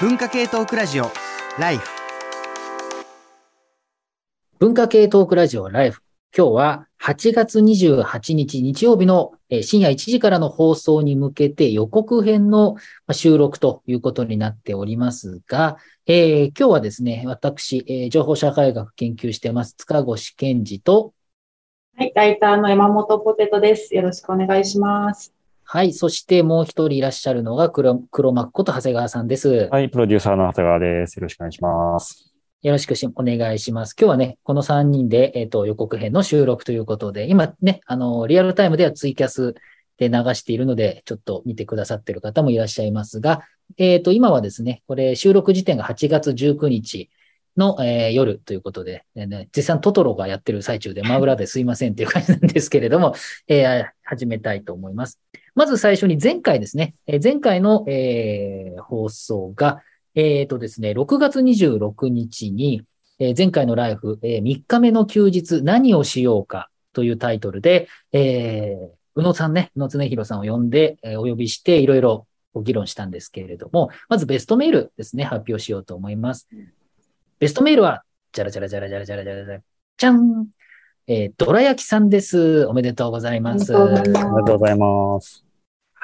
文化系トークラジオライフ文化系トークラジオライフ。今日は8月28日日曜日のえー深夜1時からの放送に向けて予告編のまあ収録ということになっておりますが、えー今日はですね、私、えー情報社会学研究してます塚越健二と、はい、ライターの山本ポテトです。よろしくお願いします。はい、そしてもう一人いらっしゃるのが黒黒幕こと長谷川さんです。はい、プロデューサーの長谷川です。よろしくお願いします。よろしくしお願いします。今日はね、この3人で、えっ、と、予告編の収録ということで、今ね、あの、リアルタイムではツイキャスで流しているので、ちょっと見てくださっている方もいらっしゃいますが、えっ、と、今はですね、これ収録時点が8月19日の、えー夜ということで、ねね実際にトトロがやってる最中で真裏ですいませんっていう感じなんですけれども、えー始めたいと思います。まず最初に前回ですね、前回の、えー放送が、えっ、とですね、6月26日に、えー前回のライフ、え3日目の休日何をしようかというタイトルで、えー宇野さんね、宇野恒弘さんを呼んで、えーお呼びしていろいろご議論したんですけれども、まずベストメールですね、発表しようと思います。ベストメールは、じゃらじゃらじゃらじゃらじゃらじゃらじゃら、じゃんえー、どら焼きさんです。おめでとうございます。ありがとうございます。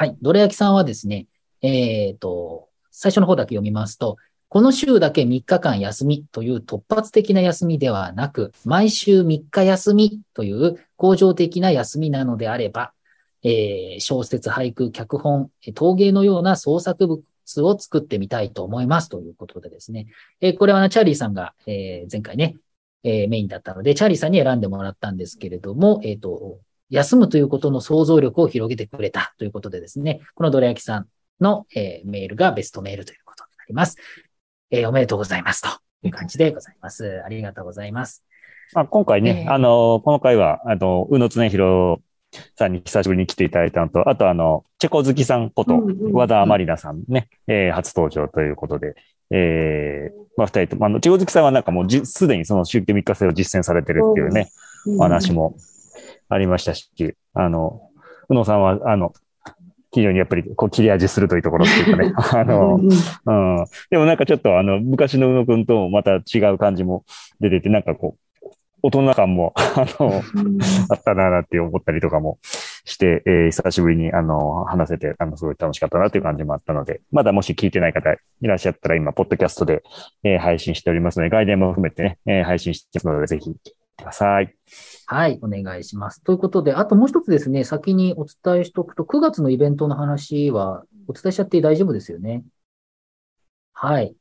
はい。どら焼きさんはですね、えっ、と、最初の方だけ読みますと、この週だけ3日間休みという突発的な休みではなく、毎週3日休みという恒常的な休みなのであれば、えー小説、俳句、脚本、陶芸のような創作物を作ってみたいと思いますということでですね。えーこれはチャーリーさんが、えー前回ね、えメインだったので、チャーリーさんに選んでもらったんですけれども、えっ、と、休むということの想像力を広げてくれたということでですね、このどら焼きさんの、えーメールがベストメールということになります。えーおめでとうございますという感じでございます。ありがとうございます。まあ、今回ね、えーあの、この回は、あの、宇野恒弘さんに久しぶりに来ていただいたのと、あとあの、チェコ好きさんこと和田まりなさんね、えー初登場ということで、えーまあ、二人とも、あの、チェコ好きさんはなんかもうじ、すでにその週休3日制を実践されてるっていうね、お話もありましたし、あの、宇野さんは、あの、非常にやっぱり、こう、切れ味鋭いところっていうかね、あの、うん。でもなんかちょっとあの、昔の宇野くんともまた違う感じも出てて、なんかこう、大人感も、あの、あったなーって思ったりとかもして、えー久しぶりにあの、話せて、あの、すごい楽しかったなっていう感じもあったので、まだもし聞いてない方いらっしゃったら今、ポッドキャストで、えー配信しておりますので、概念も含めてね、えー配信してますので、ぜひください。はい、お願いします。ということで、あともう一つですね、先にお伝えしておくと、9月のイベントの話はお伝えしちゃって大丈夫ですよね。はい。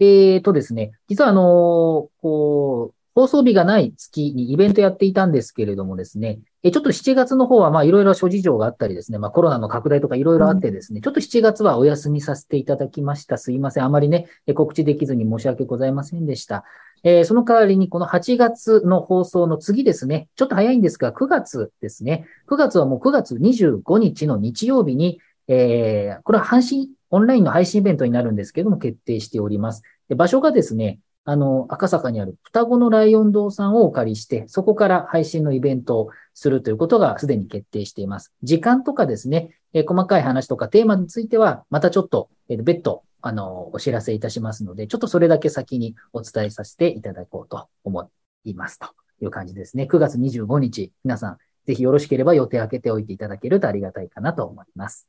えーとですね、実はあのこう、放送日がない月にイベントやっていたんですけれどもですね、えちょっと7月の方はまあいろいろ諸事情があったりですね、まあコロナの拡大とかいろいろあってですね、ちょっと7月はお休みさせていただきました。すいません。あまりね、え告知できずに申し訳ございませんでした。えーその代わりにこの8月の放送の次ですね、ちょっと早いんですが、9月ですね。9月はもう9月25日の日曜日に、えーこれは配信、オンラインの配信イベントになるんですけれども、決定しております。で場所がですね、あの、赤坂にある双子のライオン堂さんをお借りして、そこから配信のイベントをするということがすでに決定しています。時間とかですね、えー細かい話とかテーマについては、またちょっと、えー別途、あの、お知らせいたしますので、ちょっとそれだけ先にお伝えさせていただこうと思いますという感じですね。9月25日、皆さん、ぜひよろしければ予定開けておいていただけるとありがたいかなと思います。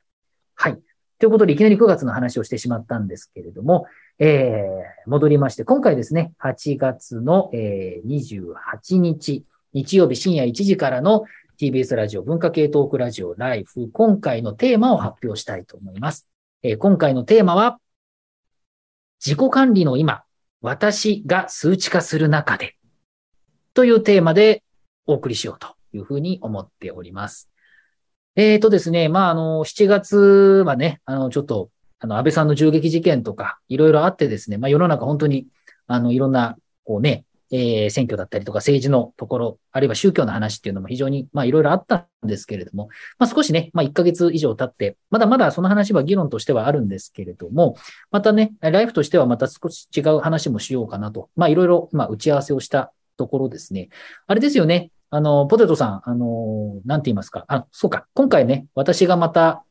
はい。ということで、いきなり9月の話をしてしまったんですけれども、えー、戻りまして、今回ですね、8月の、えー、28日、日曜日深夜1時からの TBS ラジオ文化系トークラジオライフ、今回のテーマを発表したいと思います。えー今回のテーマは、自己管理の今、私が数値化する中で、というテーマでお送りしようというふうに思っております。えーとですね、まあ、あの、7月はね、あの、ちょっと、あの、安倍さんの銃撃事件とか、いろいろあってですね、まあ、世の中本当に、あの、いろんな、こうね、えー選挙だったりとか政治のところ、あるいは宗教の話っていうのも非常に、まあ、いろいろあったんですけれども、まあ、少しね、まあ、1ヶ月以上経って、まだまだその話は議論としてはあるんですけれども、またね、ライフとしてはまた少し違う話もしようかなと、まあ、いろいろ、まあ、打ち合わせをしたところですね。あれですよね。あの、ポテトさん、あの、なんて言いますか。あ、そうか。今回ね、私がまた、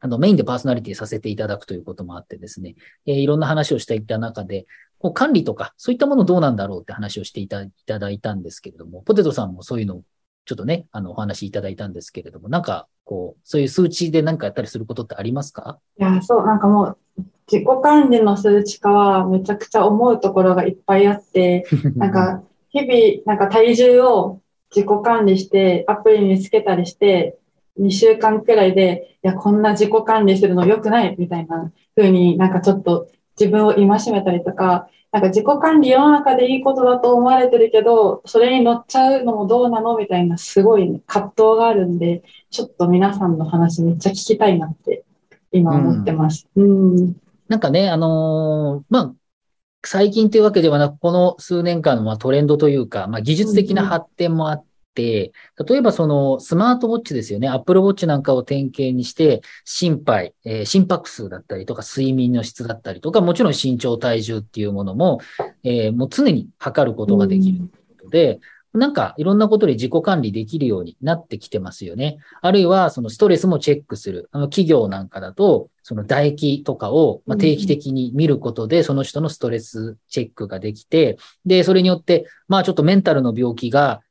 あの、メインでパーソナリティさせていただくということもあってですね、えーいろんな話をしていった中で、こう管理とか、そういったものどうなんだろうって話をしていたいただいたんですけれども、ポテトさんもそういうのをちょっとね、あの、お話しいただいたんですけれども、なんか、こう、そういう数値で何かやったりすることってありますか？いや、そう、なんかもう、自己管理の数値化はめちゃくちゃ思うところがいっぱいあって、なん、か、日々、なんか体重を自己管理して、アプリにつけたりして、2週間くらいで、いや、こんな自己管理するの良くないみたいな風になんかちょっと自分を戒めたりとか、なんか自己管理世の中でいいことだと思われてるけど、それに乗っちゃうのもどうなのみたいなすごい葛藤があるんで、ちょっと皆さんの話めっちゃ聞きたいなって今思ってます。うん。なんかね、あのーまあ、最近というわけではなく、この数年間のまあトレンドというか、まあ、技術的な発展もあって、例えばそのスマートウォッチですよね。Apple Watch なんかを典型にして、心肺、えー心拍数だったりとか、睡眠の質だったりとか、もちろん身長、体重っていうものも、えーもう常に測ることができるということで、なんかいろんなことで自己管理できるようになってきてますよね。あるいはそのストレスもチェックする。あの企業なんかだと、その唾液とかをまあ定期的に見ることで、その人のストレスチェックができて、で、それによって、まあちょっとメンタルの病気が、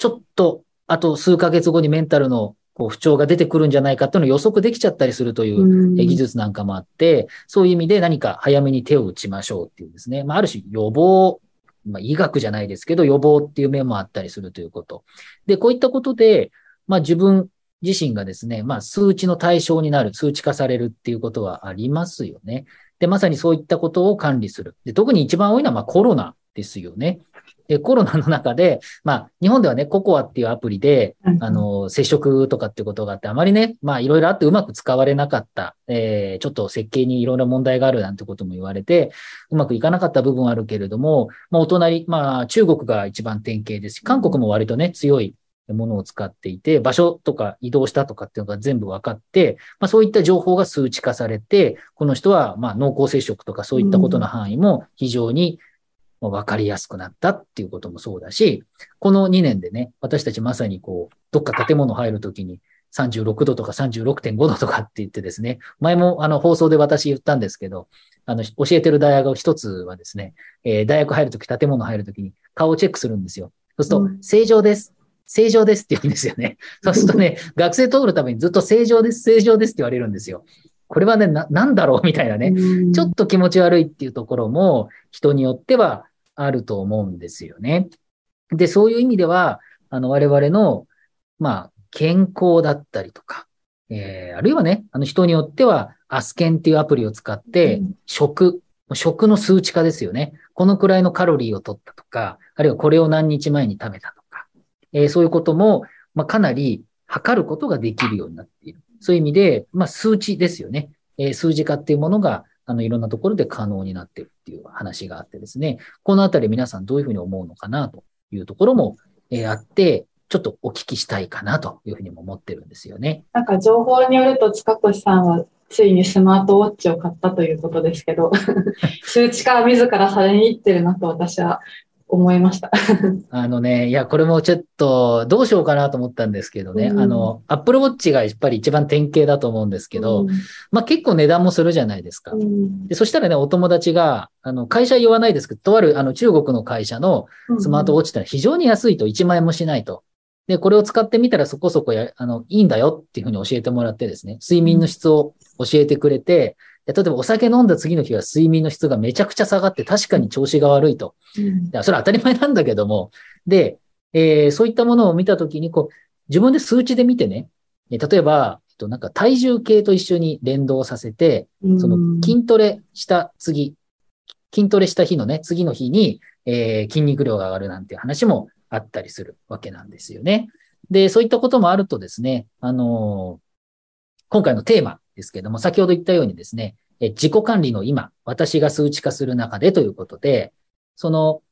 ちょっと、あと数ヶ月後にメンタルのこう不調が出てくるんじゃないかっていうのを予測できちゃったりするという技術なんかもあって、そういう意味で何か早めに手を打ちましょうっていうですね。まあ、ある種予防、まあ、医学じゃないですけど、予防っていう面もあったりするということ。で、こういったことで、まあ自分自身がですね、まあ数値の対象になる、数値化されるっていうことはありますよね。で、まさにそういったことを管理する。で、特に一番多いのはまあコロナですよね。で、コロナの中で、まあ日本ではね、ココアっていうアプリで、あ、の、接触とかってことがあって、あまりね、まあいろいろあってうまく使われなかった、えー、ちょっと設計にいろいろ問題があるなんてことも言われて、うまくいかなかった部分はあるけれども、まあお隣、まあ中国が一番典型ですし、韓国も割とね、強いものを使っていて、場所とか移動したとかっていうのが全部分かって、まあそういった情報が数値化されて、この人はまあ濃厚接触とかそういったことの範囲も非常にまあ分かりやすくなったっていうこともそうだし、この2年でね、私たちまさにこう、どっか建物入るときに36度とか36.5度とかって言ってですね、前もあの放送で私言ったんですけど、あの、教えてる大学一つはですね、えー大学入るとき、建物入るときに顔をチェックするんですよ。そうすると、うん正常です。正常ですって言うんですよね。そうするとね、学生通るためにずっと正常です、正常ですって言われるんですよ。これはね、な、なんだろうみたいなね。うんちょっと気持ち悪いっていうところも人によってはあると思うんですよね。で、そういう意味では、あの、我々の、まあ、健康だったりとか、えー、あるいはね、あの人によっては、アスケンっていうアプリを使ってうん、食、食の数値化ですよね。このくらいのカロリーを取ったとか、あるいはこれを何日前に食べたとか、えーそういうことも、まあ、かなり測ることができるようになっている。そういう意味で、まあ、数値ですよね。えー数字化っていうものが、あの、いろんなところで可能になってるっていう話があってですね、このあたり皆さんどういうふうに思うのかなというところも、えーあって、ちょっとお聞きしたいかなというふうにも思ってるんですよね。なんか情報によると塚越さんはついにスマートウォッチを買ったということですけど、数値化は自らされに行ってるなと私は思いました。あのね、いや、これもちょっとどうしようかなと思ったんですけどね、うんあの、Apple Watch がやっぱり一番典型だと思うんですけど、まあ結構値段もするじゃないですか。うんで、そしたらね、お友達が、あの、会社言わないですけど、とある、あの、中国の会社のスマートウォッチってのは非常に安いと1万円もしないと。で、これを使ってみたらそこそこや、あの、いいんだよっていうふうに教えてもらってですね、睡眠の質を教えてくれて、で例えばお酒飲んだ次の日は睡眠の質がめちゃくちゃ下がって確かに調子が悪いと。うんそれは当たり前なんだけども、で、えーそういったものを見たときに、こう、自分で数値で見てね、え例えば、えっと、なんか体重計と一緒に連動させて、その筋トレした次、筋トレした日のね、次の日に、えー筋肉量が上がるなんていう話もあったりするわけなんですよね。で、そういったこともあるとですね、あのー今回のテーマですけども、先ほど言ったようにですね、自己管理の今、私が数値化する中でということで、その、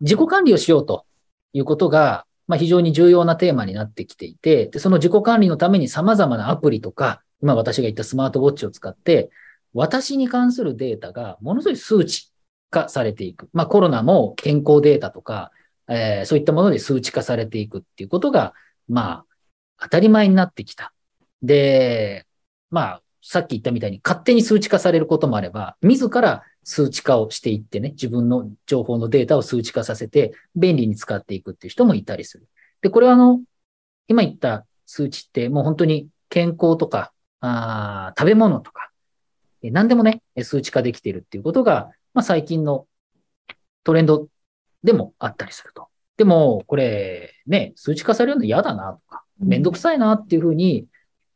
自己管理をしようということが、まあ、非常に重要なテーマになってきていて、でその自己管理のために様々なアプリとか、今私が言ったスマートウォッチを使って、私に関するデータがものすごい数値化されていく。まあコロナも健康データとか、えーそういったもので数値化されていくっていうことが、まあ当たり前になってきた。で、まあ、さっき言ったみたいに勝手に数値化されることもあれば、自ら数値化をしていってね、自分の情報のデータを数値化させて便利に使っていくっていう人もいたりする。で、これはあの、今言った数値ってもう本当に健康とか、あ食べ物とか、何でもね、数値化できているっていうことが、まあ最近のトレンドでもあったりすると。でも、これ、ね、数値化されるの嫌だなとか、めんどくさいなっていうふうに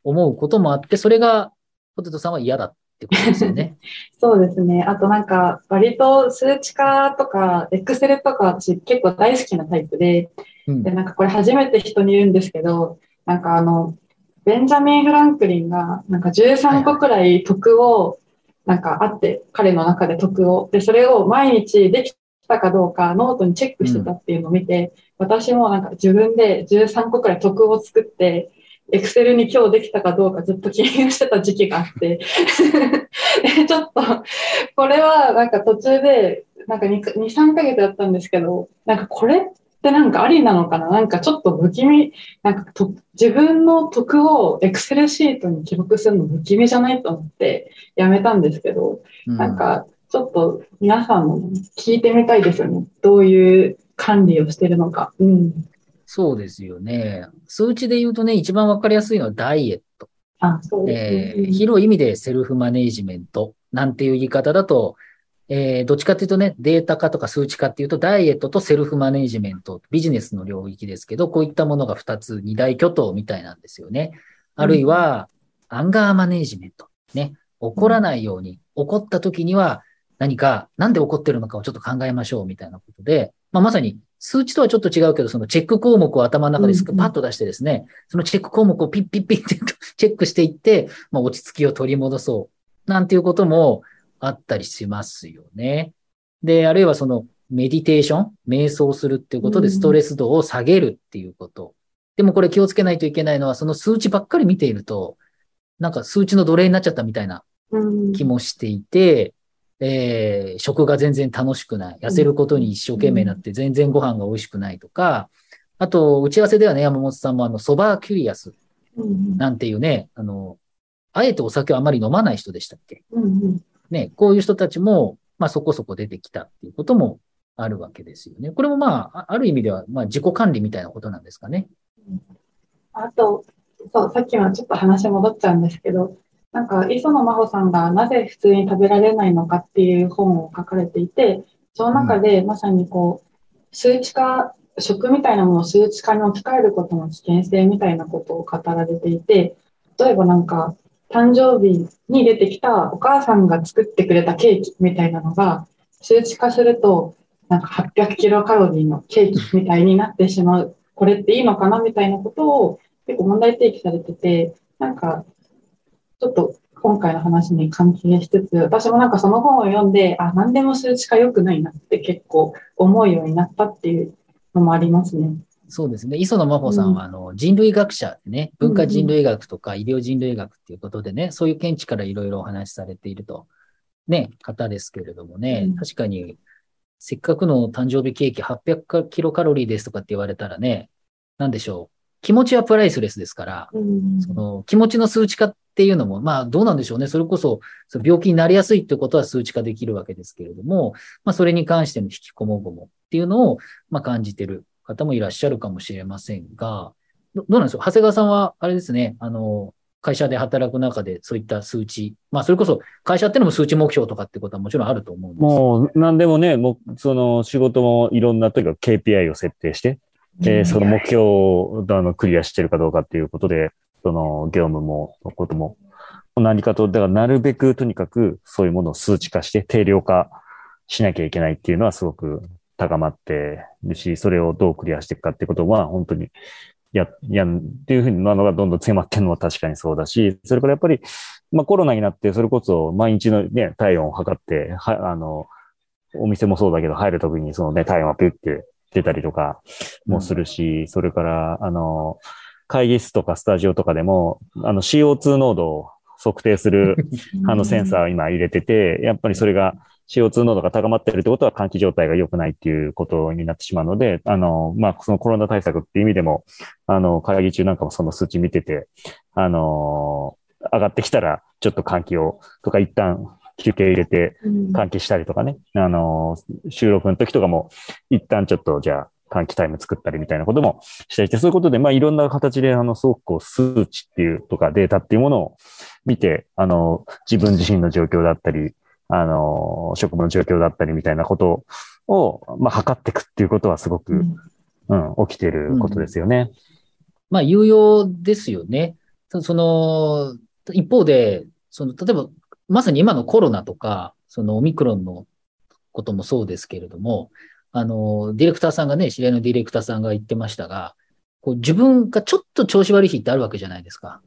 思うこともあって、それが、ポテトさんは嫌だってことですよね。そうですね。あとなんか、割と数値化とか、エクセルとか私結構大好きなタイプで、うん、で、なんかこれ初めて人に言うんですけど、なんかあの、ベンジャミン・フランクリンが、なんか13個くらい徳を、なんかあって、彼の中で徳を。で、それを毎日できたかどうかノートにチェックしてたっていうのを見て、うん、私もなんか自分で13個くらい徳を作って、エクセルに今日できたかどうかずっと記入してた時期があって ちょっと、これはなんか途中で、なんか2、3ヶ月やったんですけど、なんかこれってなんかありなのかな？なんかちょっと不気味、なんかと自分の得をエクセルシートに記録するの不気味じゃないと思ってやめたんですけど、うん、なんかちょっと皆さんも聞いてみたいですよね。どういう管理をしてるのか。うん。そうですよね。数値で言うとね、一番わかりやすいのはダイエット。あ、そうですね、えー、広い意味でセルフマネージメントなんていう言い方だと、えー、どっちかっていうとね、データ化とか数値化っていうと、ダイエットとセルフマネージメント、ビジネスの領域ですけど、こういったものが2つ、二大巨頭みたいなんですよね。あるいは、アンガーマネージメント。ね。怒らないように、怒った時には何か、なんで怒ってるのかをちょっと考えましょうみたいなことで、まあ、まさに数値とはちょっと違うけど、そのチェック項目を頭の中でパッと出してですね、そのチェック項目をピッピッピッってチェックしていって、まあ、落ち着きを取り戻そう。なんていうこともあったりしますよね。で、あるいはそのメディテーション、瞑想するっていうことでストレス度を下げるっていうこと。でもこれ気をつけないといけないのは、その数値ばっかり見ていると、なんか数値の奴隷になっちゃったみたいな気もしていて、えー、食が全然楽しくない。痩せることに一生懸命になって全然ご飯が美味しくないとか、あと、打ち合わせではね、山本さんもあの、ソバーキュリアスなんていうね、あの、あえてお酒をあまり飲まない人でしたっけ、ね、こういう人たちも、まあそこそこ出てきたっていうこともあるわけですよね。これもまあ、ある意味では、まあ自己管理みたいなことなんですかね。あと、そう、さっきのちょっと話戻っちゃうんですけど、なんか、磯野真帆さんがなぜ普通に食べられないのかっていう本を書かれていて、その中でまさにこう、数値化、食みたいなものを数値化に置き換えることの危険性みたいなことを語られていて、例えばなんか、誕生日に出てきたお母さんが作ってくれたケーキみたいなのが、数値化すると、なんか800キロカロリーのケーキみたいになってしまう。これっていいのかなみたいなことを結構問題提起されてて、なんかちょっと今回の話に関係しつつ、私もなんかその本を読んで、あ、何でも数値化良くないなって結構思うようになったっていうのもありますね。そうですね。磯野真帆さんは、あの、人類学者でね、文化人類学とか医療人類学っていうことでね、そういう見地からいろいろお話しされていると、ね、方ですけれどもね、確かに、せっかくの誕生日ケーキ800キロカロリーですとかって言われたらね、なんでしょう。気持ちはプライスレスですから、その気持ちの数値化っていうのも、まあどうなんでしょうね。それこそ、そ病気になりやすいってことは数値化できるわけですけれども、まあそれに関しての引きこもごもっていうのを、まあ感じてる方もいらっしゃるかもしれませんが、どうなんでしょう。長谷川さんは、あれですね、あの、会社で働く中でそういった数値、まあそれこそ会社ってのも数値目標とかってことはもちろんあると思うんです。もう何でもね、もうその仕事もいろんなとにかく KPI を設定して、えー、その目標をあのクリアしてるかどうかっていうことで、その業務も、ことも何かと、だからなるべくとにかくそういうものを数値化して定量化しなきゃいけないっていうのはすごく高まってるし、それをどうクリアしていくかってことは本当にや、やんっていうふうなのがどんどん強まってるのは確かにそうだし、それからやっぱり、まあコロナになってそれこそ毎日のね、体温を測って、は、あの、お店もそうだけど入るときにそのね、体温をピュって出たりとかもするし、それから、あの、会議室とかスタジオとかでも、あの CO2 濃度を測定する あのセンサーを今入れてて、やっぱりそれが CO2 濃度が高まってるってことは換気状態が良くないっていうことになってしまうので、あの、まあ、そのコロナ対策っていう意味でも、あの、会議中なんかもその数値見てて、あの、上がってきたら、ちょっと換気を、とか一旦休憩入れてうん換気したりとかね。あの、収録の時とかも、一旦ちょっとじゃあ、換気タイム作ったりみたいなこともしたりして、そういうことで、まあいろんな形で、あの、すごくこう、数値っていうとかデータっていうものを見て、あの、自分自身の状況だったり、あの、職務の状況だったりみたいなことを、まあ、測っていくっていうことはすごく、うんうん、起きていることですよね。まあ、有用ですよね。そその、一方で、その、例えば、まさに今のコロナとか、そのオミクロンのこともそうですけれども、あの、ディレクターさんがね、知り合いのディレクターさんが言ってましたが、こう自分がちょっと調子悪い日ってあるわけじゃないですか。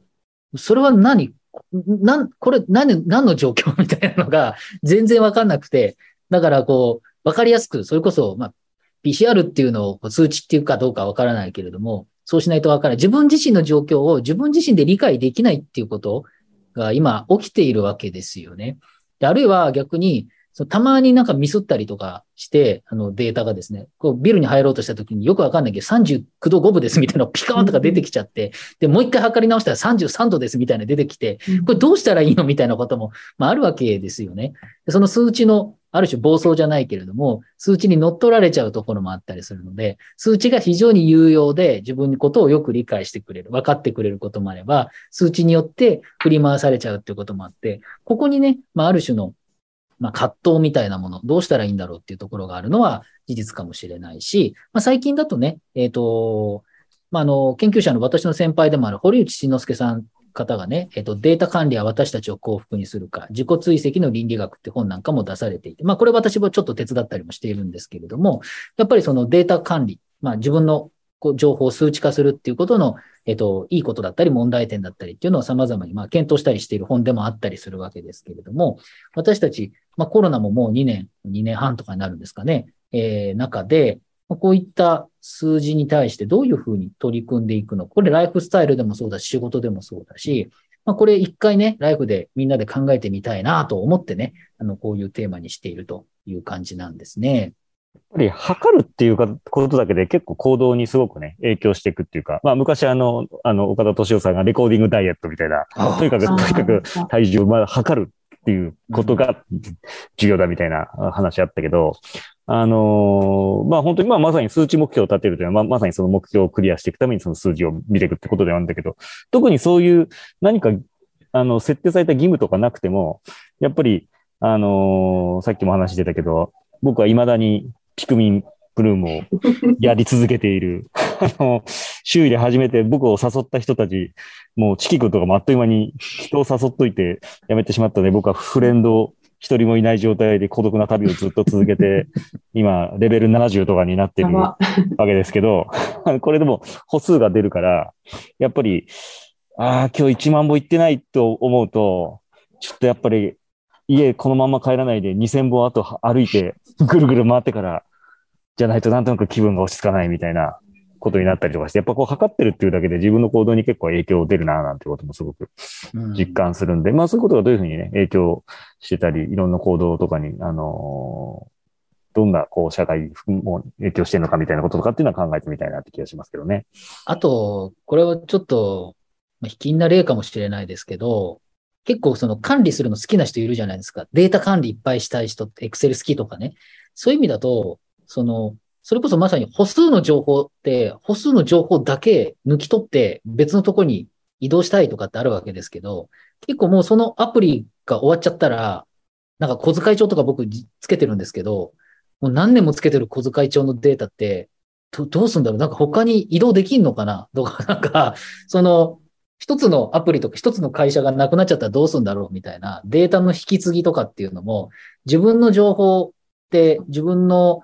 それは何？なん、これ何、何の状況みたいなのが全然わかんなくて、だからこう、わかりやすく、それこそ、まあ、PCR っていうのをこう数値っていうかどうかわからないけれども、そうしないとわからない。自分自身の状況を自分自身で理解できないっていうことが今起きているわけですよね。であるいは逆に、そのたまになんかミスったりとかして、あのデータがですね、こうビルに入ろうとした時によくわかんないけど39度5分ですみたいなのピカーンとか出てきちゃって、で、もう一回測り直したら33度ですみたいなの出てきて、これどうしたらいいのみたいなことも、まあ、あるわけですよね。でその数値の、ある種暴走じゃないけれども、数値に乗っ取られちゃうところもあったりするので、数値が非常に有用で自分のことをよく理解してくれる、分かってくれることもあれば、数値によって振り回されちゃうっていうこともあって、ここにね、まあ、ある種の、まあ、葛藤みたいなもの、どうしたらいいんだろうっていうところがあるのは事実かもしれないし、まあ、最近だとね、えっ、と、まあ、あの、研究者の私の先輩でもある堀内慎之介さん方がね、えっと、データ管理は私たちを幸福にするか、自己追跡の倫理学って本なんかも出されていて、まあ、これ私もちょっと手伝ったりもしているんですけれども、やっぱりそのデータ管理、まあ、自分の情報を数値化するっていうことの、えっと、いいことだったり問題点だったりっていうのを様々に、まあ、検討したりしている本でもあったりするわけですけれども、私たち、まあ、コロナももう2年、2年半とかになるんですかね、えー、中で、こういった数字に対してどういうふうに取り組んでいくの。これライフスタイルでもそうだし、仕事でもそうだし、まあ、これ一回ね、ライフでみんなで考えてみたいなと思ってね、あの、こういうテーマにしているという感じなんですね。やっぱり測るっていうかことだけで結構行動にすごくね、影響していくっていうか、まあ昔あの、あの、岡田敏夫さんがレコーディングダイエットみたいな、とにかく、とにかく体重をまあ測るっていうことが重要だみたいな話あったけど、あのーまあ本当にまあまさに数値目標を立てるというのは、まあまさにその目標をクリアしていくためにその数字を見ていくってことではあるんだけど、特にそういう何か、あの、設定された義務とかなくても、やっぱり、あのーさっきも話してたけど、僕は未だにピクミンブルームを やり続けている。あの、周囲で初めて僕を誘った人たち、もうチキ君とかもあっという間に人を誘っといてやめてしまったので、僕はフレンド一人もいない状態で孤独な旅をずっと続けて、今、レベル70とかになってるわばけですけど、これでも歩数が出るから、やっぱり、ああ、今日1万歩行ってないと思うと、ちょっとやっぱり家このまま帰らないで2000歩あと歩いてぐるぐる回ってから、じゃないとなんとなく気分が落ち着かないみたいなことになったりとかして、やっぱこう測ってるっていうだけで自分の行動に結構影響出るななんてこともすごくうん実感するんで、まあそういうことがどういうふうにね、影響してたり、いろんな行動とかに、あのーどんなこう社会も影響してるのかみたいなこととかっていうのは考えてみたいなって気がしますけどね。あと、これはちょっと、まあ、卑近な例かもしれないですけど、結構その管理するの好きな人いるじゃないですか。データ管理いっぱいしたい人って、エクセル好きとかね。そういう意味だと、その、それこそまさに歩数の情報って、歩数の情報だけ抜き取って別のとこに移動したいとかってあるわけですけど、結構もうそのアプリが終わっちゃったら、なんか小遣い帳とか僕つけてるんですけど、もう何年もつけてる小遣い帳のデータって、どどうすんだろう？なんか他に移動できんのかな？とか、なんか、その、一つのアプリとか一つの会社がなくなっちゃったらどうすんだろう？みたいなデータの引き継ぎとかっていうのも、自分の情報って自分の、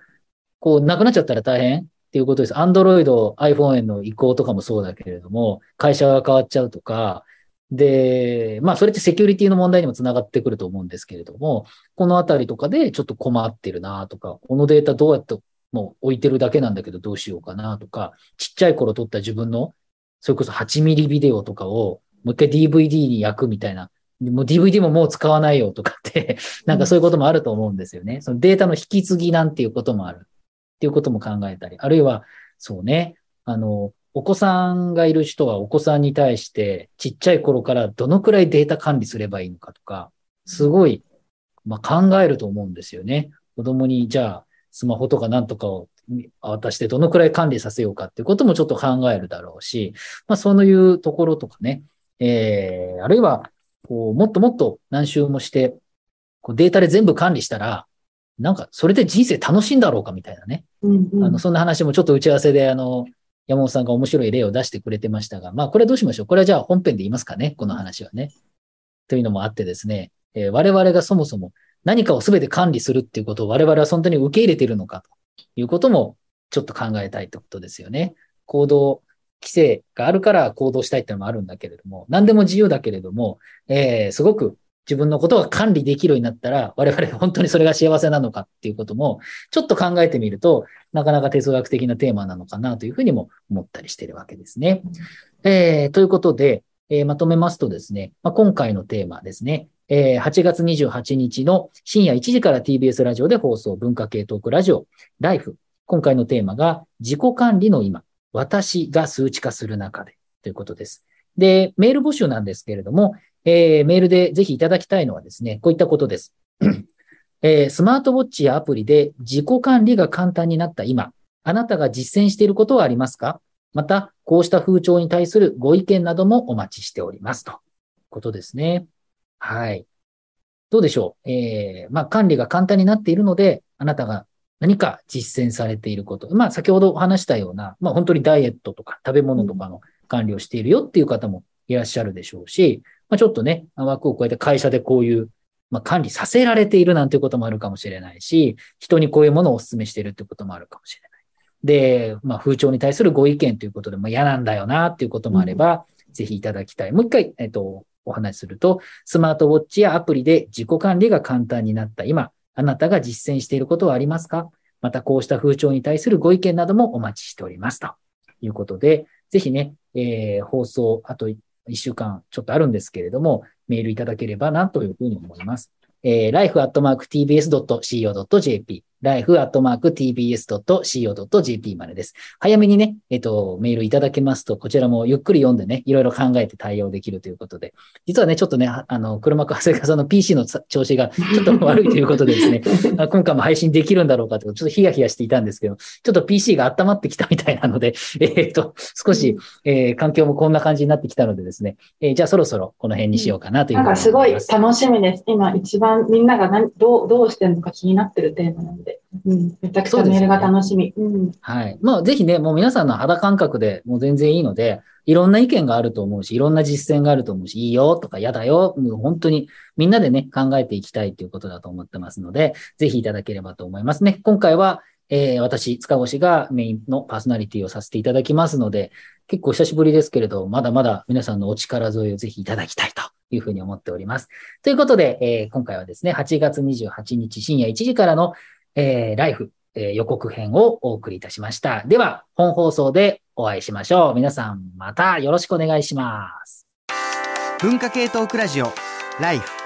こう、なくなっちゃったら大変っていうことです。Android、iPhone への移行とかもそうだけれども、会社が変わっちゃうとか、で、まあ、それってセキュリティの問題にもつながってくると思うんですけれども、このあたりとかでちょっと困ってるなとか、このデータどうやってもう置いてるだけなんだけどどうしようかなとか、ちっちゃい頃撮った自分の、それこそ8ミリビデオとかをもう一回 DVD に焼くみたいな、もう DVD ももう使わないよとかって、なんかそういうこともあると思うんですよね。そのデータの引き継ぎなんていうこともある。っていうことも考えたり、あるいは、そうね、あの、お子さんがいる人はお子さんに対してちっちゃい頃からどのくらいデータ管理すればいいのかとか、すごい、まあ、考えると思うんですよね。子供にじゃあスマホとかなんとかを渡してどのくらい管理させようかっていうこともちょっと考えるだろうし、まあそういうところとかね、えー、あるいは、こう、もっともっと何周もして、こうデータで全部管理したら、なんかそれで人生楽しいんだろうかみたいなね。うんうん、あの、そんな話もちょっと打ち合わせで、あの、山本さんが面白い例を出してくれてましたが、まあこれどうしましょう？これはじゃあ本編で言いますかね？この話はね。というのもあってですね、えー、我々がそもそも何かを全て管理するっていうことを我々は本当に受け入れているのかと。いうこともちょっと考えたいってことですよね。行動規制があるから行動したいってのもあるんだけれども、何でも自由だけれども、えー、すごく自分のことが管理できるようになったら、我々本当にそれが幸せなのかっていうことも、ちょっと考えてみると、なかなか哲学的なテーマなのかなというふうにも思ったりしてるわけですね。えー、ということで、えー、まとめますとですね、まあ、今回のテーマですね、えー、8月28日の深夜1時から TBS ラジオで放送文化系トークラジオ、ライフ。今回のテーマが自己管理の今、私が数値化する中でということです。で、メール募集なんですけれども、えー、メールでぜひいただきたいのはですね、こういったことです。えー、スマートウォッチやアプリで自己管理が簡単になった今、あなたが実践していることはありますか？また、こうした風潮に対するご意見などもお待ちしております。ということですね。はい。どうでしょう？えー、まあ、管理が簡単になっているので、あなたが何か実践されていること。まあ、先ほどお話したような、まあ、本当にダイエットとか食べ物とかの管理をしているよっていう方もいらっしゃるでしょうし、まあ、ちょっとね、枠を超えて会社でこういう、まあ、管理させられているなんていうこともあるかもしれないし、人にこういうものをお勧めしているってこともあるかもしれない。で、まあ、風潮に対するご意見ということで、まあ、嫌なんだよなっていうこともあれば、うん、ぜひいただきたい。もう一回、えっと、お話しすると、スマートウォッチやアプリで自己管理が簡単になった今、あなたが実践していることはありますか？またこうした風潮に対するご意見などもお待ちしております。ということで、ぜひね、えー、放送、あと一週間ちょっとあるんですけれども、メールいただければなというふうに思います。えー、life.tbs.co.jp life.tbs.co.jp までです。早めにね、えっと、メールいただけますと、こちらもゆっくり読んでね、いろいろ考えて対応できるということで、実はね、ちょっとね、あの、車か長谷川さんの PC の調子がちょっと悪いということでですね、今回も配信できるんだろうかと、ちょっとヒヤヒヤしていたんですけど、ちょっと PC が温まってきたみたいなので、えー、っと、少し、えー、環境もこんな感じになってきたのでですね、えー、じゃあそろそろこの辺にしようかなというふうに思います。なんかすごい楽しみです。今一番みんなが何どう、どうしてるのか気になってるテーマなんで。うん、めちゃくちゃメールが楽しみ。うね、うん、はい。まあ、ぜひね、もう皆さんの肌感覚でもう全然いいので、いろんな意見があると思うし、いろんな実践があると思うし、いいよとか嫌だよ、もう本当にみんなでね、考えていきたいということだと思ってますので、ぜひいただければと思いますね。今回は、えー、私、塚越がメインのパーソナリティをさせていただきますので、結構久しぶりですけれど、まだまだ皆さんのお力添えをぜひいただきたいというふうに思っております。ということで、えー、今回はですね、8月28日深夜1時からの、えー、ライフ、えー、予告編をお送りいたしました。では、本放送でお会いしましょう。皆さん、またよろしくお願いします。文化系トークラジオ、ライフ。